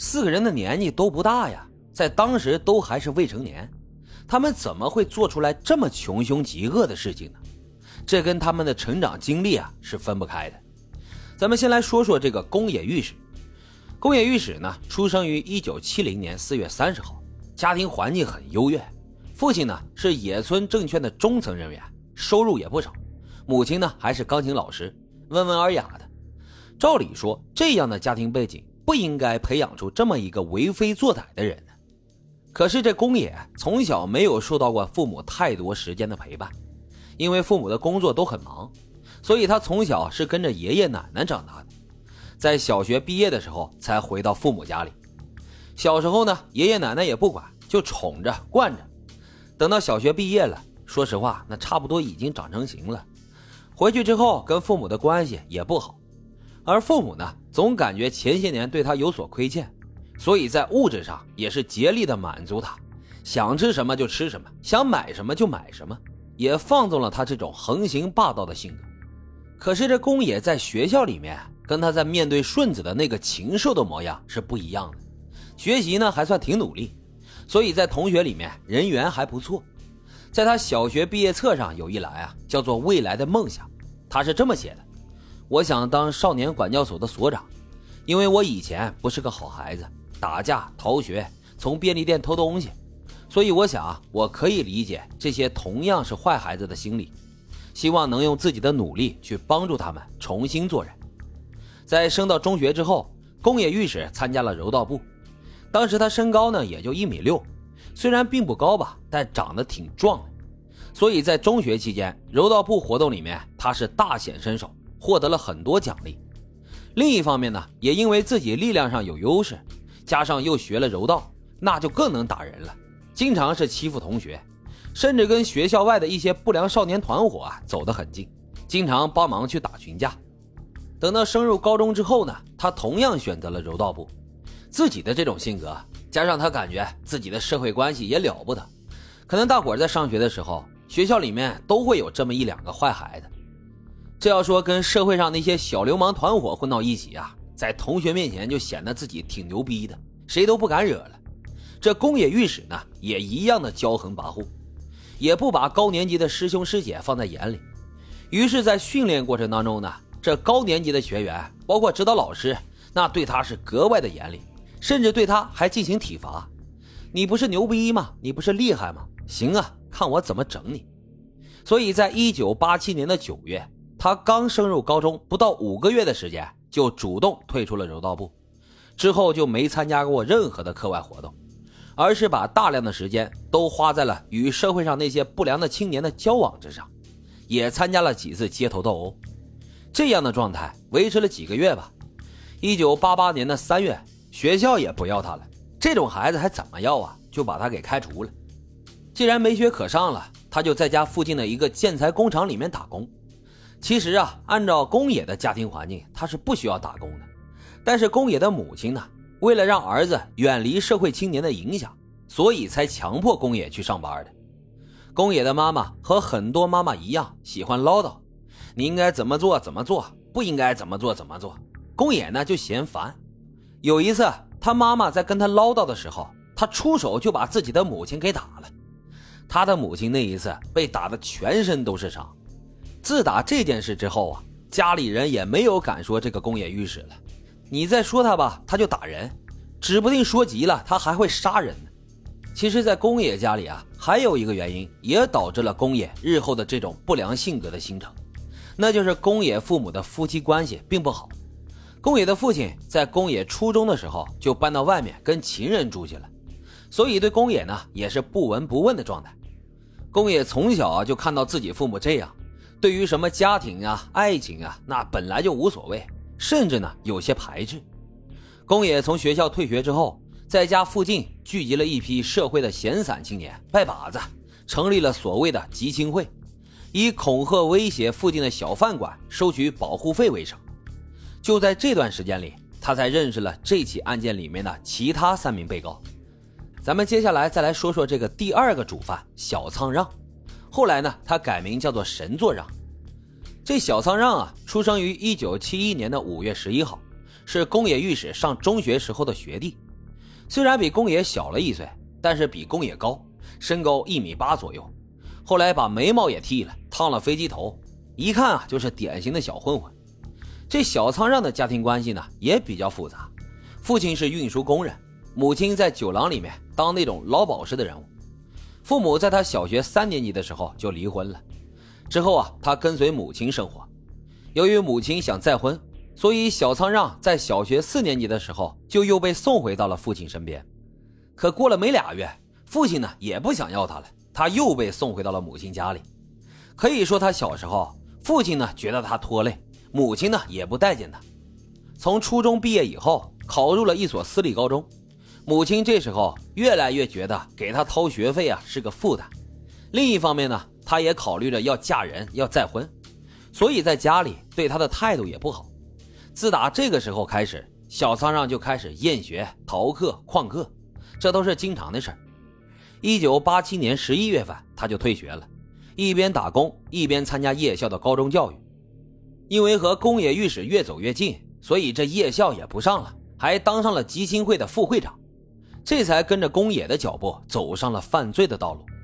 四个人的年纪都不大呀，在当时都还是未成年，他们怎么会做出来这么穷凶极恶的事情呢？这跟他们的成长经历啊是分不开的。咱们先来说说这个宫野御史。宫野御史呢，出生于一九七零年四月三十号，家庭环境很优越，父亲呢是野村证券的中层人员，收入也不少，母亲呢还是钢琴老师，温文尔雅的。照理说，这样的家庭背景不应该培养出这么一个为非作歹的人呢。可是这宫野从小没有受到过父母太多时间的陪伴，因为父母的工作都很忙，所以他从小是跟着爷爷奶奶长大的。在小学毕业的时候才回到父母家里。小时候呢，爷爷奶奶也不管，就宠着惯着。等到小学毕业了，说实话，那差不多已经长成型了。回去之后，跟父母的关系也不好。而父母呢，总感觉前些年对他有所亏欠，所以在物质上也是竭力的满足他，想吃什么就吃什么，想买什么就买什么，也放纵了他这种横行霸道的性格。可是这宫野在学校里面，跟他在面对顺子的那个禽兽的模样是不一样的。学习呢还算挺努力，所以在同学里面人缘还不错。在他小学毕业册上有一栏啊，叫做“未来的梦想”，他是这么写的。我想当少年管教所的所长，因为我以前不是个好孩子，打架、逃学，从便利店偷东西，所以我想我可以理解这些同样是坏孩子的心理，希望能用自己的努力去帮助他们重新做人。在升到中学之后，宫野御史参加了柔道部，当时他身高呢也就一米六，虽然并不高吧，但长得挺壮的，所以在中学期间柔道部活动里面他是大显身手。获得了很多奖励，另一方面呢，也因为自己力量上有优势，加上又学了柔道，那就更能打人了。经常是欺负同学，甚至跟学校外的一些不良少年团伙啊走得很近，经常帮忙去打群架。等到升入高中之后呢，他同样选择了柔道部。自己的这种性格，加上他感觉自己的社会关系也了不得，可能大伙在上学的时候，学校里面都会有这么一两个坏孩子。这要说跟社会上那些小流氓团伙混到一起啊，在同学面前就显得自己挺牛逼的，谁都不敢惹了。这宫野御史呢，也一样的骄横跋扈，也不把高年级的师兄师姐放在眼里。于是，在训练过程当中呢，这高年级的学员，包括指导老师，那对他是格外的严厉，甚至对他还进行体罚。你不是牛逼吗？你不是厉害吗？行啊，看我怎么整你。所以在一九八七年的九月。他刚升入高中不到五个月的时间，就主动退出了柔道部，之后就没参加过任何的课外活动，而是把大量的时间都花在了与社会上那些不良的青年的交往之上，也参加了几次街头斗殴。这样的状态维持了几个月吧。一九八八年的三月，学校也不要他了，这种孩子还怎么要啊？就把他给开除了。既然没学可上了，他就在家附近的一个建材工厂里面打工。其实啊，按照宫野的家庭环境，他是不需要打工的。但是宫野的母亲呢，为了让儿子远离社会青年的影响，所以才强迫宫野去上班的。宫野的妈妈和很多妈妈一样，喜欢唠叨：“你应该怎么做怎么做，不应该怎么做怎么做。”宫野呢就嫌烦。有一次，他妈妈在跟他唠叨的时候，他出手就把自己的母亲给打了。他的母亲那一次被打的全身都是伤。自打这件事之后啊，家里人也没有敢说这个宫野御史了。你再说他吧，他就打人，指不定说急了他还会杀人呢。其实，在宫野家里啊，还有一个原因也导致了宫野日后的这种不良性格的形成，那就是宫野父母的夫妻关系并不好。宫野的父亲在宫野初中的时候就搬到外面跟情人住去了，所以对宫野呢也是不闻不问的状态。宫野从小啊就看到自己父母这样。对于什么家庭啊、爱情啊，那本来就无所谓，甚至呢有些排斥。宫野从学校退学之后，在家附近聚集了一批社会的闲散青年，拜把子，成立了所谓的集青会，以恐吓威胁附近的小饭馆收取保护费为生。就在这段时间里，他才认识了这起案件里面的其他三名被告。咱们接下来再来说说这个第二个主犯小仓让。后来呢，他改名叫做神作让。这小仓让啊，出生于一九七一年的五月十一号，是宫野御史上中学时候的学弟。虽然比宫野小了一岁，但是比宫野高，身高一米八左右。后来把眉毛也剃了，烫了飞机头，一看啊就是典型的小混混。这小仓让的家庭关系呢也比较复杂，父亲是运输工人，母亲在酒廊里面当那种老鸨式的人物。父母在他小学三年级的时候就离婚了，之后啊他跟随母亲生活。由于母亲想再婚。所以，小仓让在小学四年级的时候就又被送回到了父亲身边。可过了没俩月，父亲呢也不想要他了，他又被送回到了母亲家里。可以说，他小时候，父亲呢觉得他拖累，母亲呢也不待见他。从初中毕业以后，考入了一所私立高中，母亲这时候越来越觉得给他掏学费啊是个负担。另一方面呢，他也考虑着要嫁人要再婚，所以在家里对他的态度也不好。自打这个时候开始，小仓让就开始厌学、逃课、旷课，这都是经常的事儿。一九八七年十一月份，他就退学了，一边打工一边参加夜校的高中教育。因为和宫野御史越走越近，所以这夜校也不上了，还当上了基金会的副会长，这才跟着宫野的脚步走上了犯罪的道路。